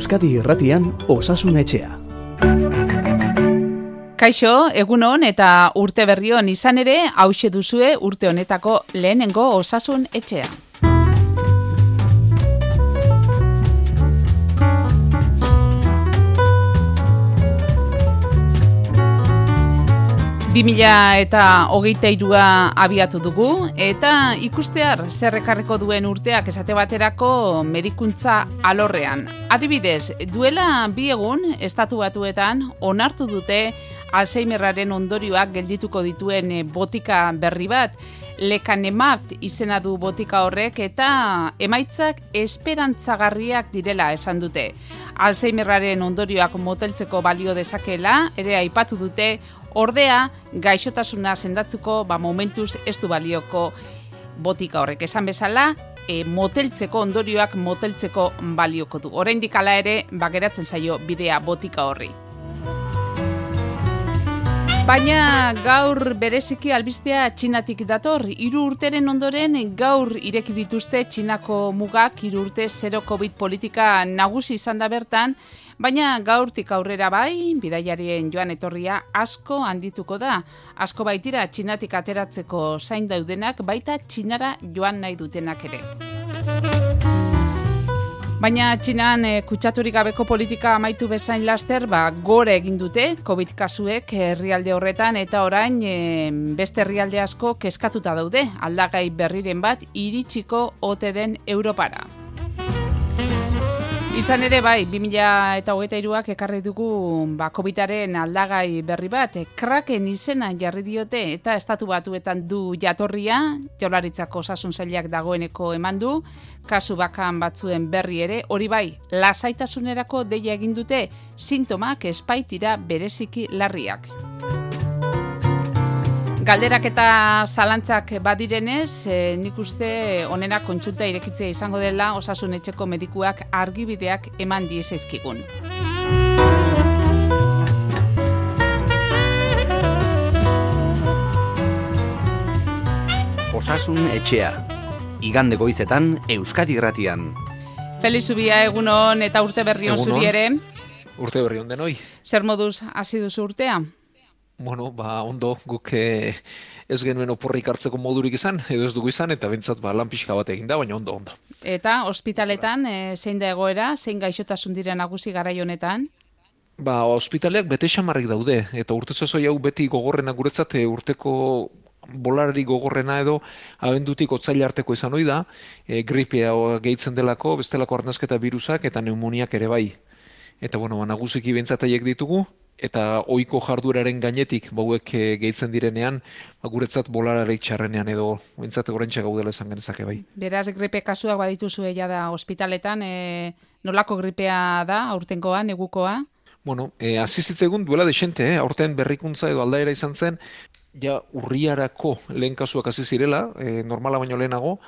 Euskadi Irratian Osasun Etxea. Kaixo, egun hon eta urte berrion izan ere, hause duzue urte honetako lehenengo osasun etxea. 2000 eta hogeita irua abiatu dugu, eta ikustear zerrekarreko duen urteak esate baterako medikuntza alorrean. Adibidez, duela bi egun estatu batuetan onartu dute Alzheimerraren ondorioak geldituko dituen botika berri bat, lekanemat izena du botika horrek eta emaitzak esperantzagarriak direla esan dute. Alzheimerraren ondorioak moteltzeko balio dezakela, ere aipatu dute Ordea, gaixotasuna sendatzuko ba momentuz ez du balioko botika horrek esan bezala, e, moteltzeko ondorioak moteltzeko balioko du. Oraindik hala ere, ba geratzen zaio bidea botika horri. Baina gaur bereziki albistea txinatik dator. Hiru urteren ondoren gaur ireki dituzte txinako mugak, hiru urte zero COVID politika nagusi izan da bertan, Baina gaurtik aurrera bai, bidaiarien joan etorria asko handituko da. Asko baitira txinatik ateratzeko zain daudenak, baita txinara joan nahi dutenak ere. Baina txinan e, kutsaturik gabeko politika amaitu bezain laster, ba, gore egin dute COVID kasuek herrialde horretan eta orain e, beste herrialde asko keskatuta daude aldagai berriren bat iritsiko ote den Europara. Izan ere bai, 2000 eta hogeita iruak ekarri dugu ba, COVID-aren aldagai berri bat, kraken izena jarri diote eta estatu batuetan du jatorria, jolaritzako osasun zailak dagoeneko eman du, kasu bakan batzuen berri ere, hori bai, lasaitasunerako deia egin dute, sintomak espaitira bereziki larriak. Galderak eta zalantzak badirenez, e, nik uste onena kontsulta irekitzea izango dela osasun etxeko medikuak argibideak eman diezezkigun. Osasun etxea. Igande goizetan Euskadi Gratian. Feliz Zubia egunon eta urte berrion zuri ere. Urte berrion denoi. Zer moduz hasi duzu urtea? Bueno, ba, ondo, guk eh, ez genuen oporrik hartzeko modurik izan, edo ez dugu izan, eta bentsat ba, lan pixka bat egin da, baina ondo, ondo. Eta, ospitaletan, e, zein da egoera, zein gaixotasun dira nagusi gara honetan? Ba, ospitaleak bete xamarrik daude, eta urte zozoi hau beti gogorrena guretzat, e, urteko bolarari gogorrena edo abendutik otzaila arteko izan hoi da, e, gripea gehitzen delako, bestelako arnazketa virusak eta neumoniak ere bai. Eta bueno, ba, nagusiki bentsataiek ditugu, eta ohiko jarduraren gainetik bauek eh, gehitzen direnean, ba, guretzat bolarare txarrenean edo bentsat gorentxe gaudela esan genezake bai. Beraz, gripe kasuak badituzu ella da ospitaletan, e, nolako gripea da aurtenkoa, negukoa? Bueno, e, egun duela desente, eh? aurten berrikuntza edo aldaera izan zen, ja urriarako lehen kasuak hasi zirela, e, normala baino lehenago,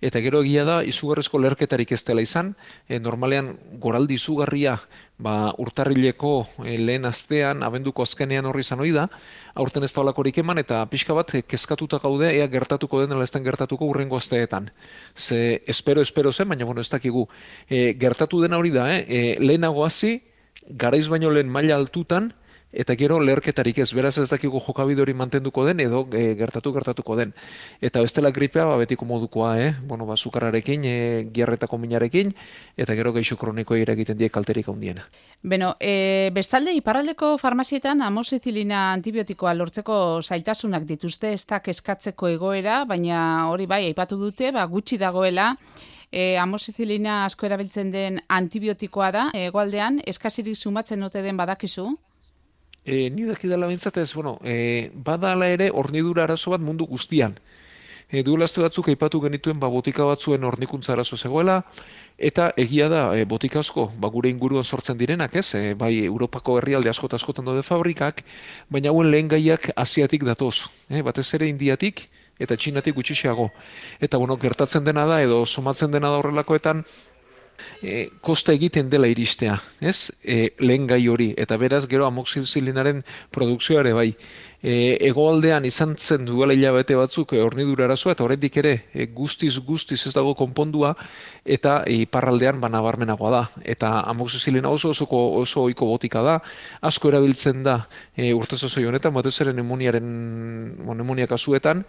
eta gero egia da izugarrizko lerketarik ez dela izan, e, normalean goraldi izugarria ba, urtarrileko e, lehen astean, abenduko azkenean horri izan hori da, aurten ez da eman, eta pixka bat e, kezkatuta gaude, ea gertatuko den, ala ez gertatuko urrengo asteetan. Ze, espero, espero zen, baina bueno, ez dakigu. E, gertatu dena hori da, eh? e, lehenago hasi, garaiz baino lehen maila altutan, eta gero leherketarik ez, beraz ez dakigu jokabide hori mantenduko den edo e, gertatu gertatuko den. Eta bestela gripea ba, betiko modukoa, eh? bueno, ba, zukarrarekin, e, giarretako minarekin, eta gero geixo kroniko egiten die kalterik handiena. Beno, e, bestalde, iparraldeko farmazietan amozizilina antibiotikoa lortzeko zailtasunak dituzte, ez da keskatzeko egoera, baina hori bai, aipatu dute, ba, gutxi dagoela, E, amozizilina asko erabiltzen den antibiotikoa da, egoaldean, eskazirik sumatzen ote den badakizu? E, ni daki dela bintzat ez, bueno, e, badala ere hornidura arazo bat mundu guztian. E, Duelazte batzuk aipatu genituen ba, botika batzuen hornikuntza arazo zegoela, eta egia da e, botika asko ba, gure inguruan sortzen direnak, ez? E, bai Europako herrialde askot askotan dode fabrikak, baina hauen lehen gaiak asiatik datoz. E, batez ere indiatik eta txinatik gutxixiago. Eta bueno, gertatzen dena da, edo somatzen dena da horrelakoetan, e, kosta egiten dela iristea, ez? E, lehen gai hori, eta beraz gero amoxizilinaren produkzioare bai. E, egoaldean izan zen duela hilabete batzuk e, hornidura arazoa eta horretik ere e, guztiz guztiz ez dago konpondua eta e, iparraldean banabarmenagoa da. Eta amoxizilina oso oso oso ohiko botika da. Asko erabiltzen da e, urte honetan batez ere pneumoniaren pneumonia kasuetan.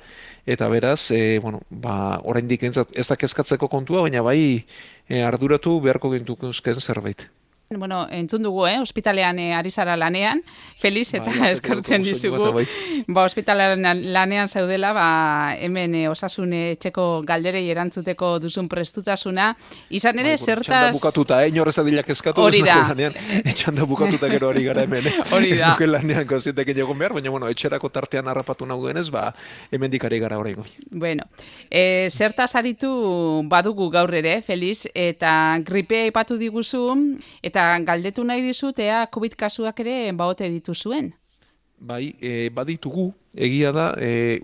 Eta beraz e, bueno ba oraindik ez da kezkatzeko kontua baina bai e, arduratu beharko gintuko zerbait Bueno, entzun dugu, eh? ospitalean eh, ari zara lanean, Feliz eta ba, eskortzen dizugu. Bai. Ba, ospitalean lanean zaudela, ba, hemen eh, osasune txeko galderei erantzuteko duzun prestutasuna. Izan ere, bai, zertaz... Etxan da bukatuta, eh? Nyorrez adilak eskatu. Hori da. Lanean, etxan da bukatuta gero ari gara hemen. Eh? Hori da. Ez duke lanean konzientek egon behar, baina, bueno, etxerako tartean harrapatu nahu denez, ba, hemen dikari gara horrein Bueno, eh, zertaz aritu badugu gaur ere, Feliz, eta gripea ipatu diguzu, eta Eta galdetu nahi dizut, ea COVID kasuak ere baote dituzuen? Bai, e, baditugu, egia da, e,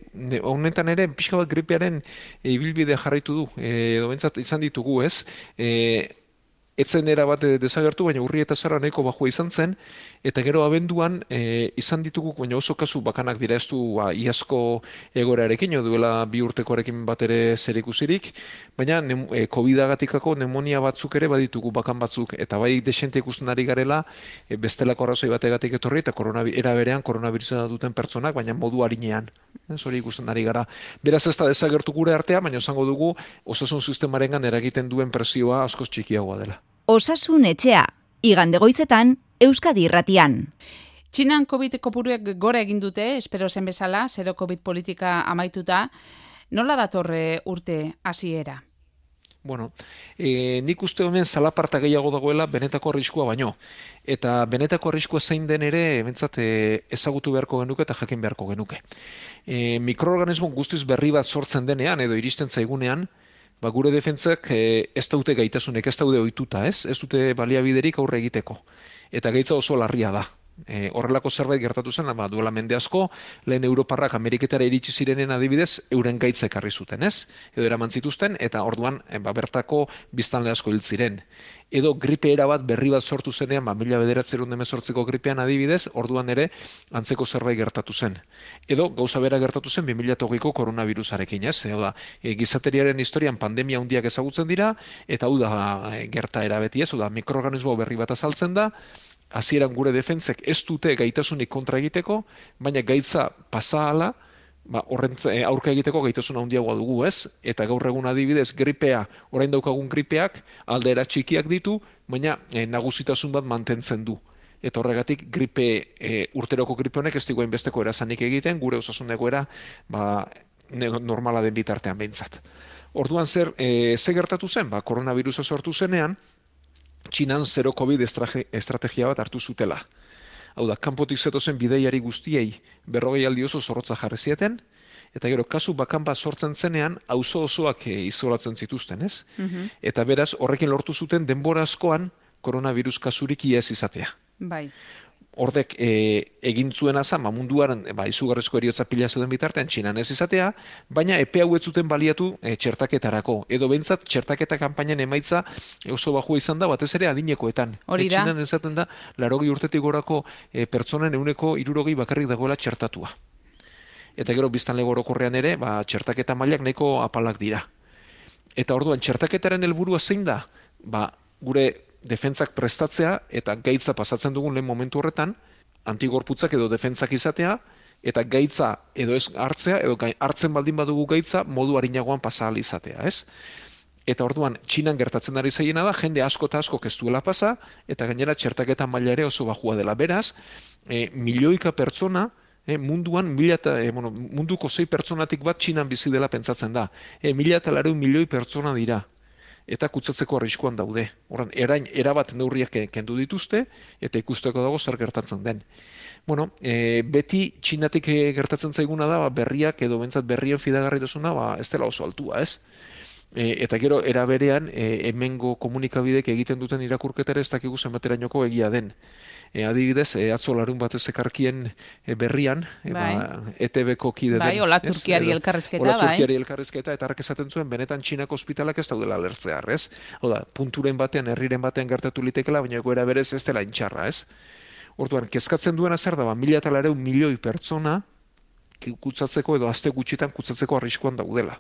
honetan ere, pixka bat gripearen e, ibilbide jarraitu du, e, edo izan ditugu, ez? E, etzen era bat desagertu, baina urri eta zara nahiko bajua izan zen, eta gero abenduan e, izan ditugu, baina oso kasu bakanak dira ez du ba, iasko egorarekin, duela bi urtekoarekin bat ere zer ikusirik, baina ne, e, COVID-agatikako nemonia batzuk ere baditugu bakan batzuk, eta bai desente ikusten ari garela, e, bestelako arrazoi bategatik etorri, eta era berean koronavirusa duten pertsonak, baina modu harinean, hori ikusten ari gara. Beraz ez da desagertu gure artea, baina esango dugu osasun sistemarengan eragiten duen presioa askoz txikiagoa dela. Osasun etxea, igande goizetan, Euskadi irratian. Txinan COVID kopuruek gora egin dute, espero zen bezala, zero COVID politika amaituta, nola datorre urte hasiera? Bueno, e, nik uste honen zalaparta gehiago dagoela benetako arriskua baino. Eta benetako arriskua zein den ere, bentsat, e, ezagutu beharko genuke eta jakin beharko genuke. E, mikroorganismo guztiz berri bat sortzen denean, edo iristen zaigunean, ba, gure defentzak e, ez daute gaitasunek, ez daude ohituta, ez? Ez dute baliabiderik aurre egiteko. Eta gaitza oso larria da e, horrelako zerbait gertatu zen, ama duela mende asko, lehen Europarrak Ameriketara iritsi zirenen adibidez, euren gaitza ekarri zuten, ez? Edo eraman zituzten, eta orduan, e, ba, bertako biztanle asko hil ziren. Edo gripe era bat berri bat sortu zenean, ba, mila bederatzerun demezortzeko gripean adibidez, orduan ere, antzeko zerbait gertatu zen. Edo, gauza bera gertatu zen, 2008ko koronavirusarekin, ez? Edo da, e, gizateriaren historian pandemia hundiak ezagutzen dira, eta hau da e, gerta erabeti ez, da, mikroorganismo berri bat azaltzen da, hasieran gure defentzek ez dute gaitasunik kontra egiteko, baina gaitza pasa ala, ba, horrentza, eh, aurka egiteko gaitasuna handiagoa dugu, ez? Eta gaur egun adibidez, gripea, orain daukagun gripeak, aldera txikiak ditu, baina e, nagusitasun bat mantentzen du. Eta horregatik, gripe, e, urteroko gripe honek ez diguen besteko erazanik egiten, gure osasun egoera, ba, normala den bitartean behintzat. Orduan zer, e, ze gertatu zen, ba, koronavirusa sortu zenean, Txinan zero COVID estrategia bat hartu zutela. Hau da, kanpotik zetozen bideiari guztiei berrogei aldi oso zorrotza jarri zieten, eta gero kasu bakan bat sortzen zenean, auzo osoak eh, izolatzen zituzten, ez? Mhm. Eta beraz, horrekin lortu zuten denbora askoan koronavirus kasurik iaz izatea. Bai ordek e, egin zuen asa, ma munduaren ba, izugarrizko eriotza pila zuden bitartean txinan ez izatea, baina epe hau zuten baliatu e, txertaketarako. Edo bentsat, txertaketa kanpainan emaitza oso bajua izan da, batez ere adinekoetan. Hori e, da. txinan ezaten da, larogi urtetik gorako e, pertsonen euneko irurogi bakarrik dagoela txertatua. Eta gero biztan legorokorrean ere, ba, txertaketa mailak nahiko apalak dira. Eta orduan, txertaketaren helburua zein da? Ba, gure defentzak prestatzea eta gaitza pasatzen dugun lehen momentu horretan, antigorputzak edo defentzak izatea, eta gaitza edo ez hartzea, edo hartzen baldin badugu gaitza, modu harinagoan pasahal izatea, ez? Eta orduan, txinan gertatzen ari zaiena da, jende asko eta asko kestuela pasa, eta gainera txertaketa maila ere oso bajua dela. Beraz, e, milioika pertsona, e, munduan, mila eta, e, bueno, munduko zei pertsonatik bat txinan bizi dela pentsatzen da. E, mila eta milioi pertsona dira eta kutsatzeko arriskuan daude. Horan, erain, erabat neurriak kendu dituzte, eta ikusteko dago zer gertatzen den. Bueno, e, beti txinatik e, gertatzen zaiguna da, ba, berriak edo bentsat berrien fidagarritasuna, ba, ez dela oso altua, ez? E, eta gero, eraberean, e, hemengo komunikabidek egiten duten irakurketara ez dakigu zenbaterainoko egia den e, adibidez, e, atzo larun batez ekarkien e, berrian, e, ba, bai. ETB-ko kide bai, den. Ola Turkiari elkarrezketa, bai. Ola Turkiari elkarrezketa, eta harrak esaten zuen, benetan txinako ospitalak ez daudela alertzea, ez? Oda, punturen batean, herriren batean gertatu litekela, baina goera berez ez dela intxarra, ez? Orduan, kezkatzen duena zer da, ba, mila eta milioi pertsona, kutsatzeko edo aste gutxitan kutsatzeko arriskuan daudela.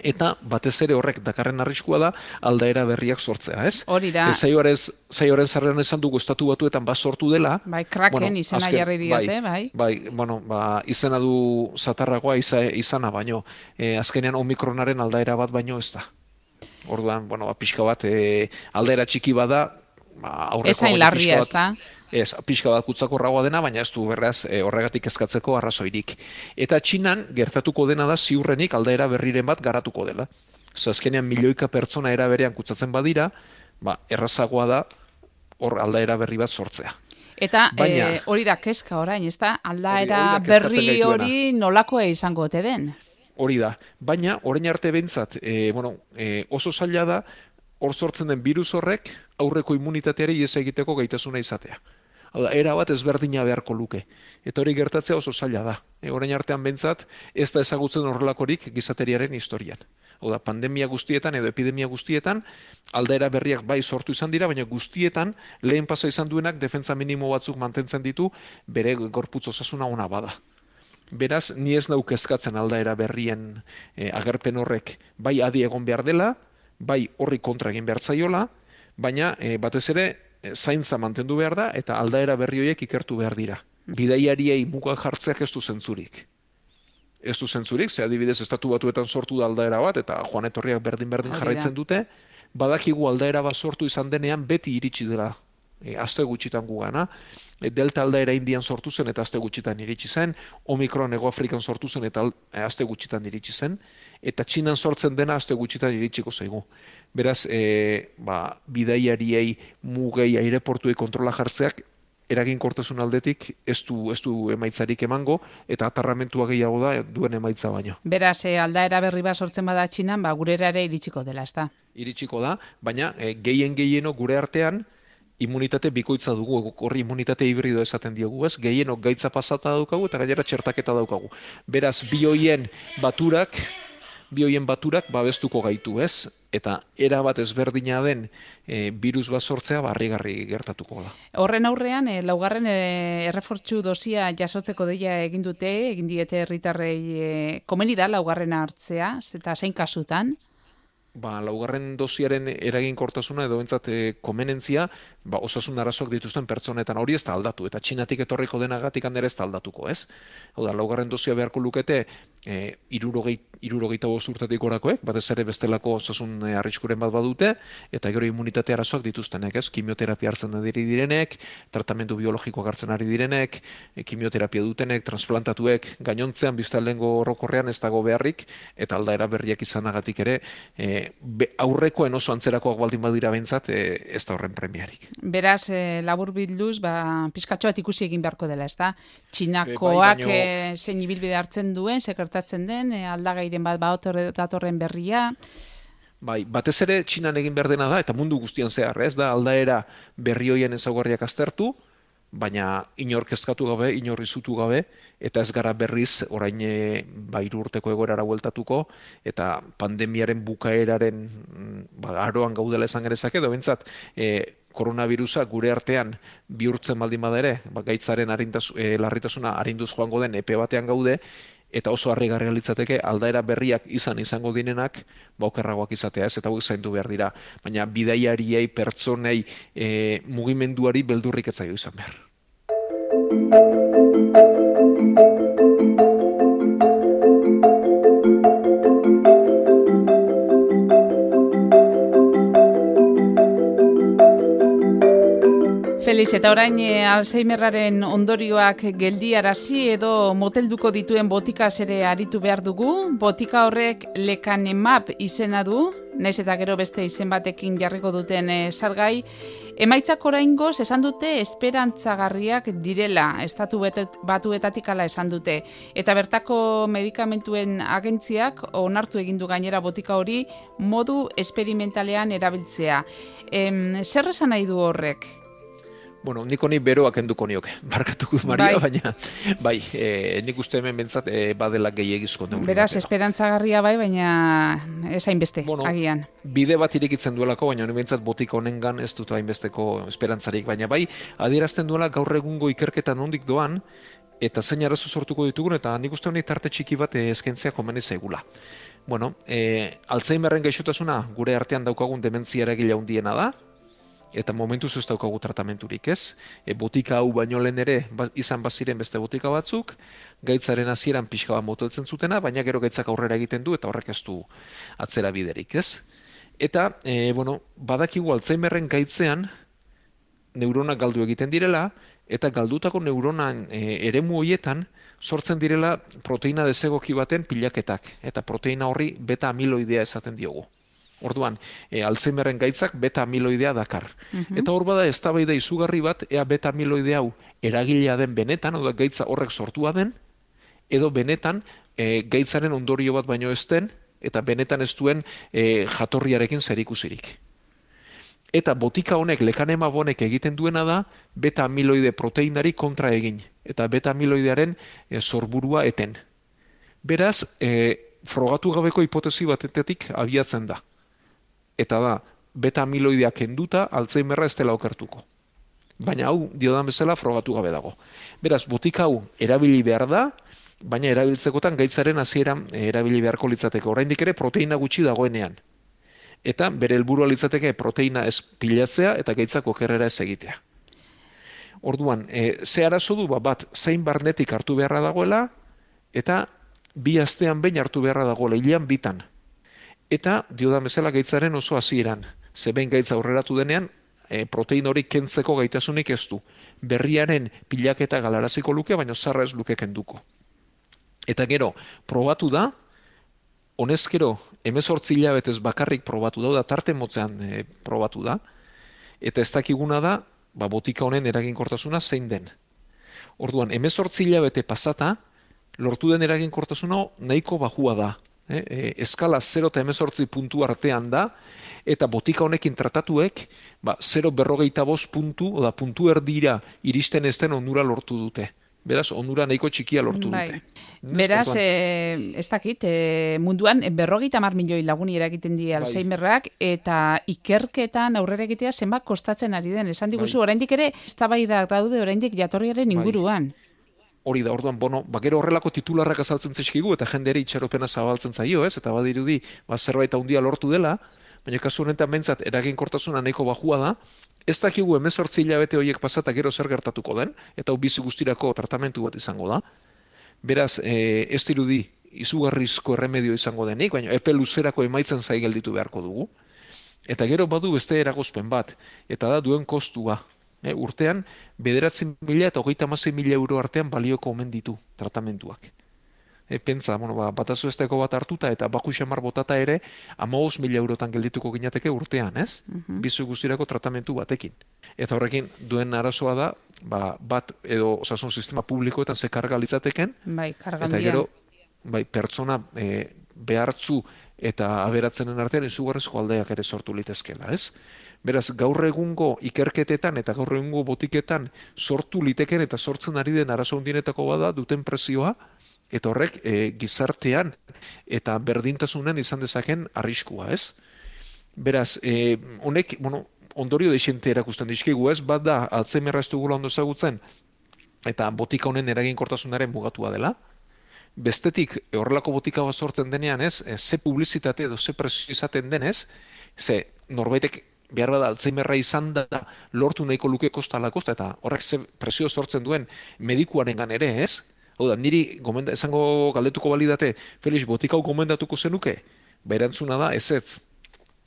Eta batez ere horrek dakarren arriskua da aldaera berriak sortzea, ez? Hori da. E, Zaioarez, zaioaren zarrean esan dugu estatu batuetan bat sortu dela. Bai, kraken Bueno, izena azken- jarri diote, bai. Bai, bueno, ba, izena du zatarragoa iza, izana baino, e, azkenean omikronaren aldaera bat baino ez da. Orduan, bueno, ba, pixka bat, e, aldaera txiki bada, ba, aurrekoa Ezain larria, ez da? Ez, pixka bat kutsakorragoa dena, baina ez du berraz e, horregatik eskatzeko arrazoirik. Eta Txinan gertatuko dena da ziurrenik aldaera berriren bat garatuko dela. Zer azkenean milioika pertsona era berean kutsatzen badira, ba, errazagoa da hor aldaera berri bat sortzea. Eta Baina- eh, hori da kezka orain, ez da? Aldaera Hori- hori berri hori nolakoa izango ote den? Hori da, baina orain arte behintzat, e, bueno, e, oso zaila da hor sortzen den virus horrek aurreko immunitateari ies egiteko gaitasuna izatea. Era bat ezberdina beharko luke. Eta hori gertatzea oso zaila da. E, orain artean behintzat, ez da ezagutzen horrelakorik gizateriaren historian. Hau da, pandemia guztietan edo epidemia guztietan, aldaera berriak bai sortu izan dira, baina guztietan lehen pasa izan duenak defentsa minimo batzuk mantentzen ditu bere gorputz osasuna ona bada. Beraz, ni ez nauk eskatzen aldaera berrien eh, agerpen horrek bai adi egon behar dela, bai horri kontra egin behar zaiola, baina eh, batez ere zaintza mantendu behar da eta aldaera berri horiek ikertu behar dira. Bidaiariei muga jartzeak ez du zentzurik. Ez du zentzurik, ze adibidez estatu batuetan sortu da aldaera bat eta joan etorriak berdin-berdin jarraitzen dute, badakigu aldaera bat sortu izan denean beti iritsi dela e, aste gutxitan gugana. E, Delta aldaera indian sortu zen eta aste gutxitan iritsi zen, Omikron ego Afrikan sortu zen eta e, aste gutxitan iritsi zen, eta Txinan sortzen dena aste gutxitan iritsiko zaigu. Beraz, e, ba, bidaiariei, mugei, aireportuei kontrola jartzeak, eraginkortasun aldetik ez du, ez du emaitzarik emango, eta atarramentua gehiago da duen emaitza baino. Beraz, eh, aldaera berri bat sortzen bada txinan, ba, gurera ere iritsiko dela, ez da? iritsiko da, baina e, gehien gehieno gure artean immunitate bikoitza dugu, horri immunitate hibrido esaten diogu, ez? Gehienok gaitza pasata daukagu eta gainera txertaketa daukagu. Beraz, bi hoien baturak, bi hoien baturak babestuko gaitu, ez? Eta era bat ezberdina den e, virus bat sortzea barrigarri gertatuko da. Horren aurrean, e, laugarren e, errefortzu dosia jasotzeko deia egin dute, egin diete herritarrei e, komeni da laugarrena hartzea, eta zein kasutan? ba, laugarren dosiaren eraginkortasuna edo bentsat e, komenentzia ba, osasun arazoak dituzten pertsonetan hori ez da aldatu, eta txinatik etorriko denagatik handera ez da aldatuko, ez? Hau da, laugarren dosia beharko lukete e, irurogei, irurogeita bost urtetik orakoek, batez ere bestelako osasun e, arriskuren bat badute, eta gero immunitate arazoak dituztenek, ez? Kimioterapia hartzen ari direnek, tratamendu biologikoak hartzen ari direnek, e, kimioterapia dutenek, transplantatuek, gainontzean biztalengo orokorrean ez dago beharrik, eta aldaera berriak izanagatik ere, e, be, aurrekoen oso antzerakoak baldin badira bentzat, e, ez da horren premiarik. Beraz, e, labur bilduz, ba, pizkatxo bat ikusi egin beharko dela, ez da? E, Txinakoak bai, baino- e, zein ibilbide hartzen duen, sekertatzen den, e, aldagairen bat baotorre datorren berria, Bai, batez ere Txinan egin behar dena da, eta mundu guztian zehar, ez da aldaera berri hoien ezaugarriak aztertu, baina inor kezkatu gabe, inor izutu gabe, eta ez gara berriz orain e, ba, hiru urteko egoerara bueltatuko, eta pandemiaren bukaeraren mm, ba, aroan gaudela esan genezake, edo bentsat, e, koronavirusa gure artean bihurtzen baldin bada ere, ba, gaitzaren arintasu, e, larritasuna arinduz joango den epe batean gaude, eta oso harrigarria litzateke aldaera berriak izan izango dinenak ba okerragoak izatea ez? Eta hauek zaindu behar dira. Baina bidaiariei pertsonei e, mugimenduari beldurrik ez zaio izan behar Feliz, eta orain e, Alzheimerraren ondorioak geldiarazi edo motelduko dituen botikaz ere aritu behar dugu. Botika horrek lekanemap izena du, naiz eta gero beste izen batekin jarriko duten e, salgai. Emaitzak oraingoz esan dute esperantzagarriak direla, estatu batuetatik ala esan dute. Eta bertako medikamentuen agentziak onartu egin du gainera botika hori modu esperimentalean erabiltzea. Em, zer esan nahi du horrek? Bueno, nik honi beroak enduko nioke, barkatuko Maria, Bai. baina bai, e, nik uste hemen bentsat e, badela gehiagizko neurri Beraz, batera. esperantzagarria bai, baina ez hainbeste, Bueno, agian. bide bat irekitzen duelako, baina honi behintzat botika honengan ez dut hainbesteko esperantzarik, baina bai, adierazten duela gaur egungo ikerketan nondik doan, eta zein arazo sortuko ditugun, eta nik uste honi tarte txiki bat eh, eskaintzea komeni zaigula. Bueno, e, Alzheimerren gaixotasuna gure artean daukagun dementzia eragile handiena da, eta momentuz ez daukagu tratamenturik, ez? E, botika hau baino lehen ere ba, izan baziren beste botika batzuk, gaitzaren hasieran pixka bat moteltzen zutena, baina gero gaitzak aurrera egiten du eta horrek ez du atzera biderik, ez? Eta, e, bueno, badakigu Alzheimerren gaitzean neuronak galdu egiten direla, eta galdutako neuronan e, eremu horietan sortzen direla proteina desegoki baten pilaketak, eta proteina horri beta amiloidea esaten diogu. Orduan, e, Alzheimerren gaitzak beta amiloidea dakar. Mhm. Eta hor bada eztabaida izugarri bat ea beta amiloidea hau eragilea den benetan, oda gaitza horrek sortua den, edo benetan e, gaitzaren ondorio bat baino ez den, eta benetan ez duen e, jatorriarekin zerikusirik. Eta botika honek lekanema bonek egiten duena da beta amiloide proteinari kontra egin eta beta amiloidearen e, sorburua eten. Beraz, e, frogatu gabeko hipotesi batetik abiatzen da. Eta da, beta amiloidea kenduta Alzheimerra ez dela okertuko. Baina hau, diodan bezala, frogatu gabe dago. Beraz, botika hau erabili behar da, baina erabiltzekotan gaitzaren hasieran e, erabili beharko litzateke. Oraindik ere proteina gutxi dagoenean. Eta bere helburua litzateke proteina ez pilatzea eta gaitzak okerrera ez egitea. Orduan, e, ze arazo du ba, bat zein barnetik hartu beharra dagoela eta bi astean behin hartu beharra dagoela hilean bitan. Eta diodan bezala gaitzaren oso hasieran. Ze behin gaitza aurreratu denean, e, protein hori kentzeko gaitasunik ez du. Berriaren pilaketa galaraziko luke, baina zarra ez luke kenduko. Eta gero, probatu da, honezkero, emezortzi hilabetez bakarrik probatu da, da tarte motzean e, probatu da, eta ez dakiguna da, ba, botika honen eraginkortasuna zein den. Orduan, emezortzi hilabete pasata, lortu den eraginkortasuna nahiko bajua da. E, e, eskala 0 eta emezortzi puntu artean da, eta botika honekin tratatuek, ba, 0 berrogeita bost puntu, oda puntu erdira iristen ez den onura lortu dute. Beraz, onura nahiko txikia lortu Bai. dute. Beraz, e, ez dakit, e, munduan berrogeita mar milioi laguni eragiten di Alzheimerrak, eta ikerketan aurrera egitea zenbat kostatzen ari den. Esan diguzu, Bai. oraindik ere, eztabaidak daude oraindik jatorriaren Bai. Hori da, orduan, bono, ba, gero horrelako titularrak azaltzen zaizkigu, eta jenderi itxaropena zabaltzen zaio, ez? Eta badirudi, ba, zerbait handia lortu dela, baina kasu honetan bentsat eraginkortasuna nahiko bajua da, ez dakigu emezortzi hilabete horiek pasata gero zer gertatuko den, eta hau bizi guztirako tratamentu bat izango da. Beraz, e, ez dirudi izugarrizko erremedio izango denik, baina epe luzerako emaitzen zai gelditu beharko dugu. Eta gero badu beste eragozpen bat, eta da duen kostua. E, urtean, bederatzen mila eta hogeita amasei mila euro artean balioko omen ditu tratamentuak. E, pentsa, bueno, ba, batazu esteko bat hartuta eta baku xamar botata ere, amaos mila eurotan geldituko ginateke urtean, ez? Bizu guztirako tratamentu batekin. Eta horrekin duen arazoa da, ba, bat edo osasun sistema publikoetan ze karga litzateken, Bai, eta kargandia. gero bai, pertsona e, behartzu eta aberatzenen artean izugarrizko aldeak ere sortu litezkela, ez? Beraz, gaur egungo ikerketetan eta gaur egungo botiketan sortu liteken eta sortzen ari den arazo hundienetako bada duten presioa, eta horrek e, gizartean eta berdintasunen izan dezaken arriskua, ez? Beraz, e, honek, bueno, ondorio deixente erakusten dizkigu, ez? Bat da, Alzheimerra ez dugula ondo ezagutzen, eta botika honen eraginkortasunaren mugatua dela. Bestetik, e, horrelako botika bat sortzen denean, ez? Ze publizitate edo ze presio izaten denez, ze norbaitek behar bada Alzheimerra izan da lortu nahiko luke kostala kosta, eta horrek ze presio sortzen duen medikuarengan ere, ez? Hau da, niri gomenda, esango galdetuko balidate, Felix, botika hau gomendatuko zenuke? Ba, erantzuna da, ez ez.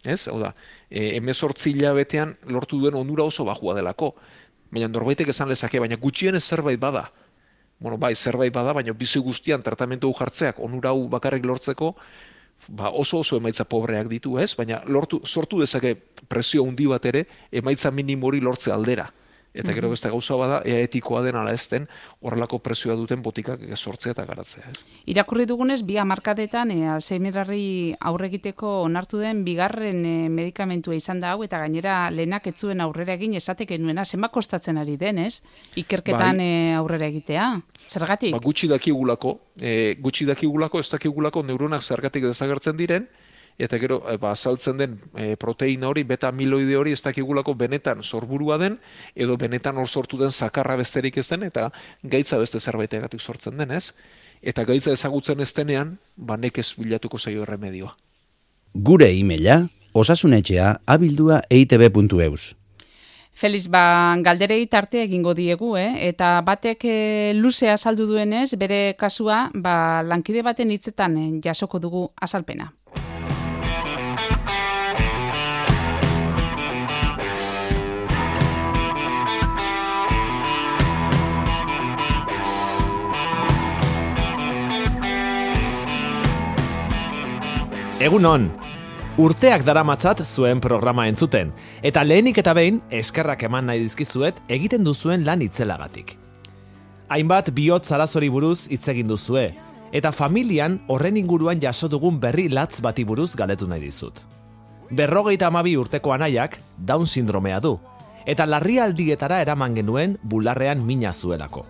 Ez? Hau da, e, emezortzi hilabetean lortu duen onura oso bajua delako. Baina norbaitek esan lezake, baina gutxienez zerbait bada. Bueno, bai, zerbait bada, baina bizi guztian tratamentu jartzeak onura hau bakarrik lortzeko, ba oso oso emaitza pobreak ditu, ez? Baina lortu, sortu dezake presio handi bat ere, emaitza minimori lortze aldera. Eta gero beste gauza bada, ea etikoa den ala ez den, horrelako presioa duten botikak sortzea eta garatzea. Ez? Irakurri dugunez, bi hamarkadetan e, Alzheimerrari aurre egiteko onartu den bigarren e, medikamentua izan da hau, eta gainera lehenak ez zuen aurrera egin esateke nuena, zenbat kostatzen ari den, ez? Ikerketan Bai. e, aurrera egitea. Zergatik? Ba, gutxi dakigulako, e, gutxi dakigulako, ez dakigulako neuronak zergatik desagertzen diren, eta gero e, ba, azaltzen den e, proteina hori, beta amiloide hori ez dakigulako benetan sorburua den, edo benetan hor sortu den zakarra besterik ez den, eta gaitza beste zerbaitegatik sortzen den, ez? Eta gaitza ezagutzen ez denean, ba nekez bilatuko zaio erremedioa. Gure e-maila, osasunetxea abildua eitb.eus. Feliz, ba, galderei tarte egingo diegu, eh? eta batek e, luzea saldu duenez, bere kasua, ba, lankide baten hitzetan eh, jasoko dugu azalpena. Egun on, urteak daramatzat zuen programa entzuten, eta lehenik eta behin eskerrak eman nahi dizkizuet egiten duzuen lan itzelagatik. Hainbat bihotz arazori buruz hitz egin duzue, eta familian horren inguruan jaso dugun berri latz bati buruz galetu nahi dizut. Berrogeita amabi urteko anaiak Down sindromea du, eta larrialdietara eraman genuen bularrean mina zuelako.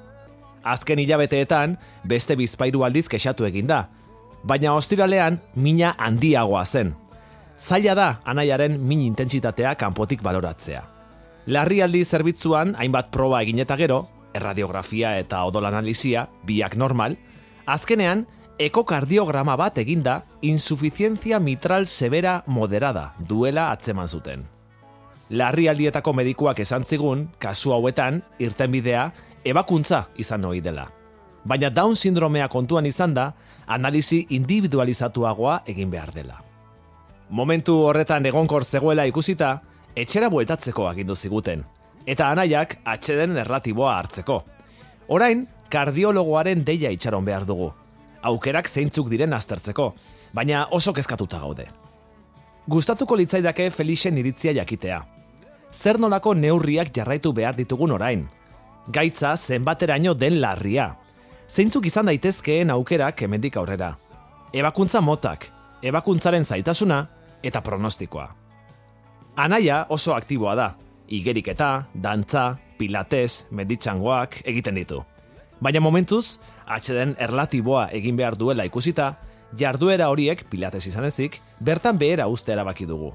Azken hilabeteetan, beste bizpairu aldiz kexatu egin da, baina ostiralean mina handiagoa zen, zaila da anaiaren min intentsitatea kanpotik baloratzea. Larrialdi zerbitzuan hainbat proba egin eta gero, erradiografia eta odol analizia, biak normal, azkenean, ekokardiograma bat eginda insuficientzia mitral severa moderada duela atzeman zuten. Larrialdietako medikuak esan zigun, kasu hauetan, irtenbidea, ebakuntza izan hori dela. Baina Down sindromea kontuan izan da, analizi individualizatuagoa egin behar dela. Momentu horretan egonkor zegoela ikusita, etxera bueltatzeko agindu ziguten, eta anaiak atxeden erratiboa hartzeko. Orain, kardiologoaren deia itxaron behar dugu. Aukerak zeintzuk diren aztertzeko, baina oso kezkatuta gaude. Gustatuko litzaidake Felixen iritzia jakitea. Zer nolako neurriak jarraitu behar ditugun orain? Gaitza zenbateraino den larria. Zeintzuk izan daitezkeen aukerak hemendik aurrera. Ebakuntza motak, ebakuntzaren zaitasuna eta pronostikoa. Anaia oso aktiboa da, igeriketa, dantza, pilates, meditxangoak egiten ditu. Baina momentuz, atxeden erlatiboa egin behar duela ikusita, jarduera horiek, pilates izan ezik, bertan behera uste erabaki dugu.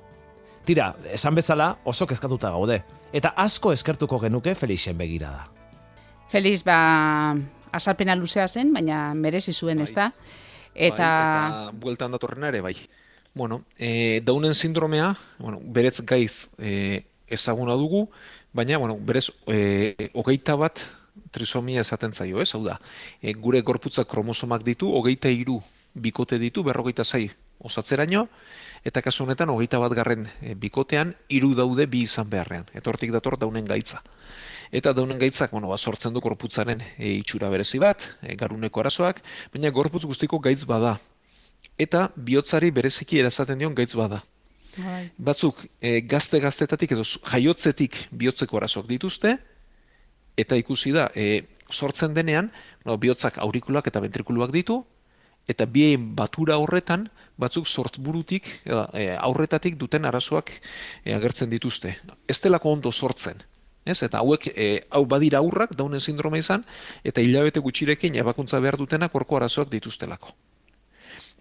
Tira, esan bezala oso kezkatuta gaude, eta asko eskertuko genuke Felixen begira da. Feliz, ba, azalpena luzea zen, baina merezi zuen, Bai. ez da? Bai, Eta, eta bueltan datorrena ere, bai. Bueno, e, daunen sindromea, bueno, berez gaiz e, ezaguna dugu, baina, bueno, berez e, hogeita bat trisomia esaten zaio, ez? Hau da, e, gure gorputzak kromosomak ditu, hogeita hiru bikote ditu, berrogeita zai osatzeraino, eta kasu honetan hogeita bat garren e, bikotean, hiru daude bi izan beharrean. Eta hortik dator daunen gaitza. Eta daunen gaitzak, bueno, ba, sortzen du gorputzaren e, itxura berezi bat, e, garuneko arazoak, baina gorputz guztiko gaitz bada. Eta bihotzari bereziki erazaten dion gaitz bada. bai, Batzuk e, gazte-gaztetatik edo jaiotzetik bihotzeko arazoak dituzte, eta ikusi da, e, sortzen denean, no, bihotzak aurikulak eta ventrikuluak ditu, eta bien batura horretan, batzuk sortburutik, e, aurretatik duten arazoak e, agertzen dituzte. Ez delako ondo sortzen. Ez? Eta hauek, e, hau badira aurrak, daunen sindroma izan, eta hilabete gutxirekin ebakuntza behar dutenak horko arazoak dituztelako.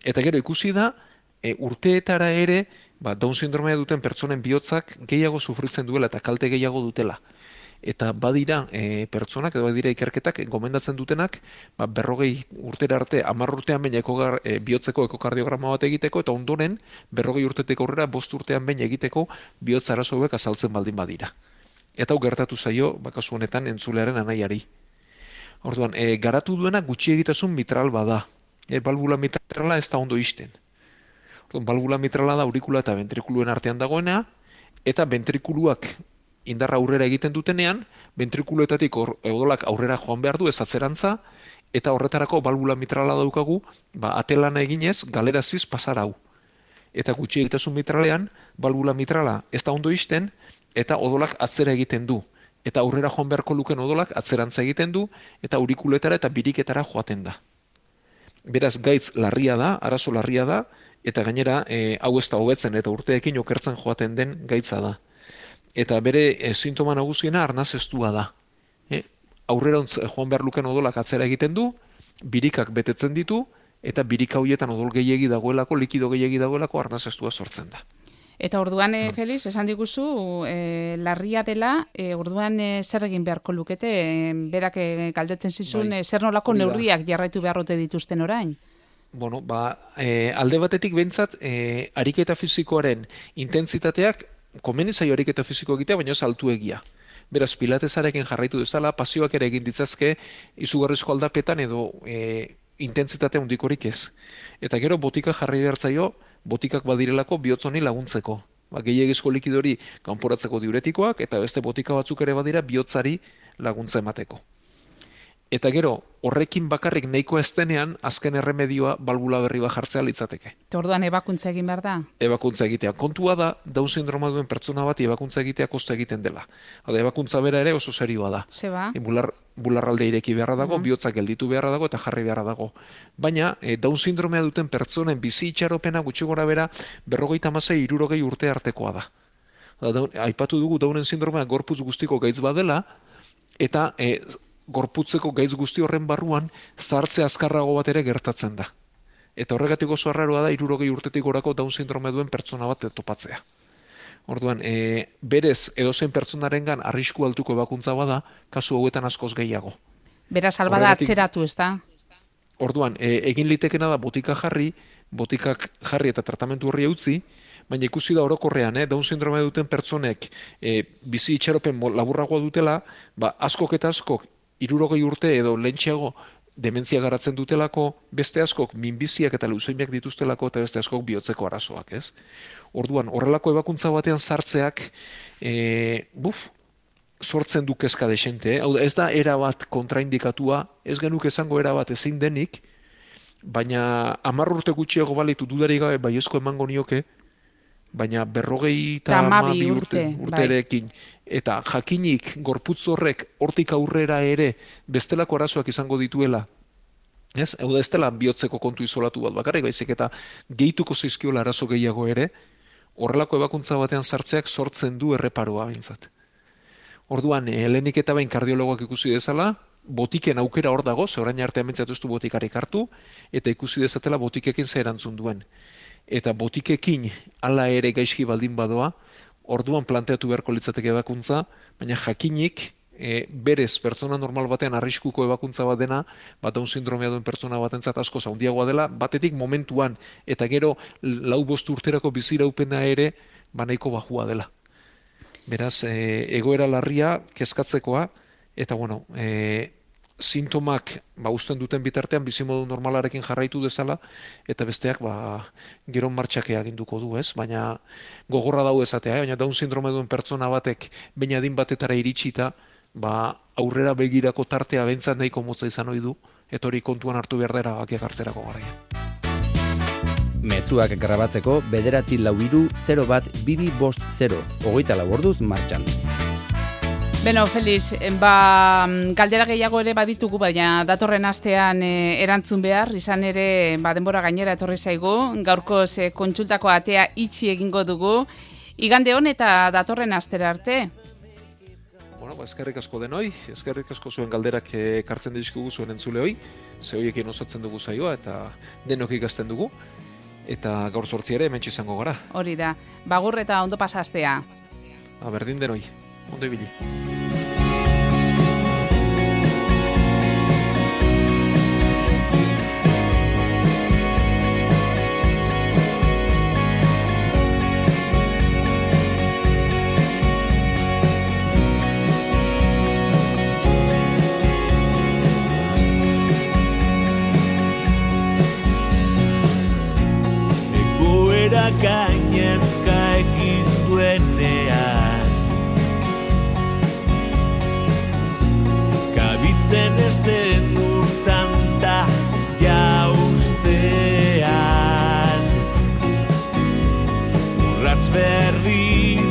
Eta gero ikusi da, e, urteetara ere, ba, Down sindromea duten pertsonen bihotzak gehiago sufritzen duela eta kalte gehiago dutela. Eta badira e, pertsonak, edo badira ikerketak gomendatzen dutenak, ba, berrogei urtera arte, hamar urtean behin ekogar, e, bihotzeko ekokardiograma bat egiteko, eta ondoren, berrogei urtetik aurrera, bost urtean behin egiteko bihotz arazo hauek azaltzen baldin badira. Eta hau gertatu zaio, ba, kasu honetan, entzulearen anaiari. Orduan, e, garatu duena gutxi egitasun mitral bada. E, balbula mitrala ez da ondo isten. Orduan, balbula mitrala da aurikula eta ventrikuluen artean dagoena, eta ventrikuluak indarra aurrera egiten dutenean, ventrikuluetatik odolak aurrera joan behar du ez atzerantza, eta horretarako balbula mitrala daukagu, ba, atelana eginez, galeraziz pasar hau. Eta gutxi egitasun mitralean, balbula mitrala ez da ondo isten, eta odolak atzera egiten du. Eta aurrera joan beharko luken odolak atzerantza egiten du, eta aurikuletara eta biriketara joaten da. Beraz, gaitz larria da, arazo larria da, eta gainera e, hau ez da hobetzen eta urteekin okertzen joaten den gaitza da. Eta bere e, sintoma nagusiena arnaz estua da. E, aurrerantz joan behar luken odolak atzera egiten du, birikak betetzen ditu, eta birika hoietan odol gehiegi dagoelako, likido gehiegi dagoelako arnaz estua sortzen da. Eta orduan, e, Felix, esan diguzu, e, larria dela, e, orduan e, zer egin beharko lukete, e, berak e, galdetzen zizun, Bai, zer nolako neurriak jarraitu beharrote dituzten orain? Bueno, ba, e, alde batetik behintzat, e, ariketa fizikoaren intentsitateak, komeni zaio ariketa fiziko egitea, baina ez altu egia. Beraz, pilatesarekin jarraitu dezala, pasioak ere egin ditzazke, izugarrizko aldapetan edo e, intentsitate handikorik ez. Eta gero, botika jarri behar zaio, botikak badirelako bihotzoni laguntzeko. Ba, gehiagizko likidori kanporatzeko diuretikoak, eta beste botika batzuk ere badira bihotzari laguntza emateko. Eta gero, horrekin bakarrik nahiko estenean, azken erremedioa balbula berri bat jartzea litzateke. Orduan ebakuntza egin behar da? Ebakuntza egitea. Kontua da, Down sindroma duen pertsona bati ebakuntza egitea kosta egiten dela. Hada, ebakuntza bera ere oso serioa da. Zeba? E, bular, bularralde ireki beharra dago, Mhm. bihotzak gelditu beharra dago eta jarri beharra dago. Baina, e, Down sindromea duten pertsonen bizi itxaropena gutxi gora bera berrogeita amasei irurogei urte artekoa da. Hada, aipatu dugu Downen sindromea gorputz guztiko gaitz badela, eta e, gorputzeko gaitz guzti horren barruan sartze azkarrago bat ere gertatzen da. Eta horregatik oso arraroa da irurogei urtetik gorako Down sindrome duen pertsona bat topatzea. Orduan, e, berez edozein pertsonarengan arrisku altuko ebakuntza bada, kasu hauetan askoz gehiago. Beraz, albada Horregatik- atzeratu, ez da? Orduan, e, egin litekena da botika jarri, botikak jarri eta tratamentu horri utzi, baina ikusi da orokorrean, eh, Down sindrome duten pertsonek e, bizi itxaropen laburragoa dutela, ba, askok eta askok irurogei urte edo lentxeago dementzia garatzen dutelako, beste askok minbiziak eta leuzeimiak dituztelako eta beste askok bihotzeko arazoak, ez? Orduan, horrelako ebakuntza batean sartzeak, e, buf, sortzen du kezka desente, eh? Hau da, ez da era bat kontraindikatua, ez genuk esango era bat ezin denik, baina hamar urte gutxiago balitu dudarik gabe baiezko emango nioke, baina berrogei eta urte, urte, bai. Eta jakinik gorputz horrek hortik aurrera ere bestelako arazoak izango dituela, Ez, hau da ez dela bihotzeko kontu izolatu bat bakarrik, baizik eta gehituko zaizkiola arazo gehiago ere, horrelako ebakuntza batean sartzeak sortzen du erreparoa bintzat. Orduan, eh, helenik eta bain kardiologoak ikusi dezala, botiken aukera hor dago, ze orain artean bentsatu ez du botikarik hartu, eta ikusi dezatela botikekin ze erantzun duen. Eta botikekin hala ere gaizki baldin badoa, orduan planteatu beharko litzateke ebakuntza, baina jakinik, e, berez pertsona normal batean arriskuko ebakuntza bat dena, bat Down sindromea duen pertsona batentzat asko handiagoa dela, batetik momentuan, eta gero lau bost urterako biziraupena ere, ba nahiko bajua dela. Beraz, e, egoera larria, kezkatzekoa, eta bueno, e, sintomak ba, usten duten bitartean bizimodu normalarekin jarraitu dezala, eta besteak ba, gero martxake aginduko du, ez? Baina gogorra dau esatea, eh? baina Down sindrome duen pertsona batek baina adin batetara iritsita, ba, aurrera begirako tartea bentzat nahiko motza izan ohi du, eta hori kontuan hartu behar da erabakiak hartzerako garaia. Mezuak grabatzeko bederatzi lau iru 0 bat bibi bost 0, hogeita lau orduz martxan. Beno, Feliz, ba, galdera gehiago ere baditugu, baina datorren astean e, erantzun behar, izan ere ba, denbora gainera etorri zaigu, gaurko ze kontsultako atea itxi egingo dugu, igande hon eta datorren astera arte. Bueno, ba, eskerrik asko denoi, eskerrik asko zuen galderak eh, ekartzen dizkigu zuen entzuleoi, ze hoiekin osatzen dugu zaioa eta denok ikasten dugu, eta gaur sortzi ere hemen izango gara. Hori da, bagur eta ondo pasastea. Ba, berdin denoi, ondo ibili.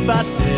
Berri baten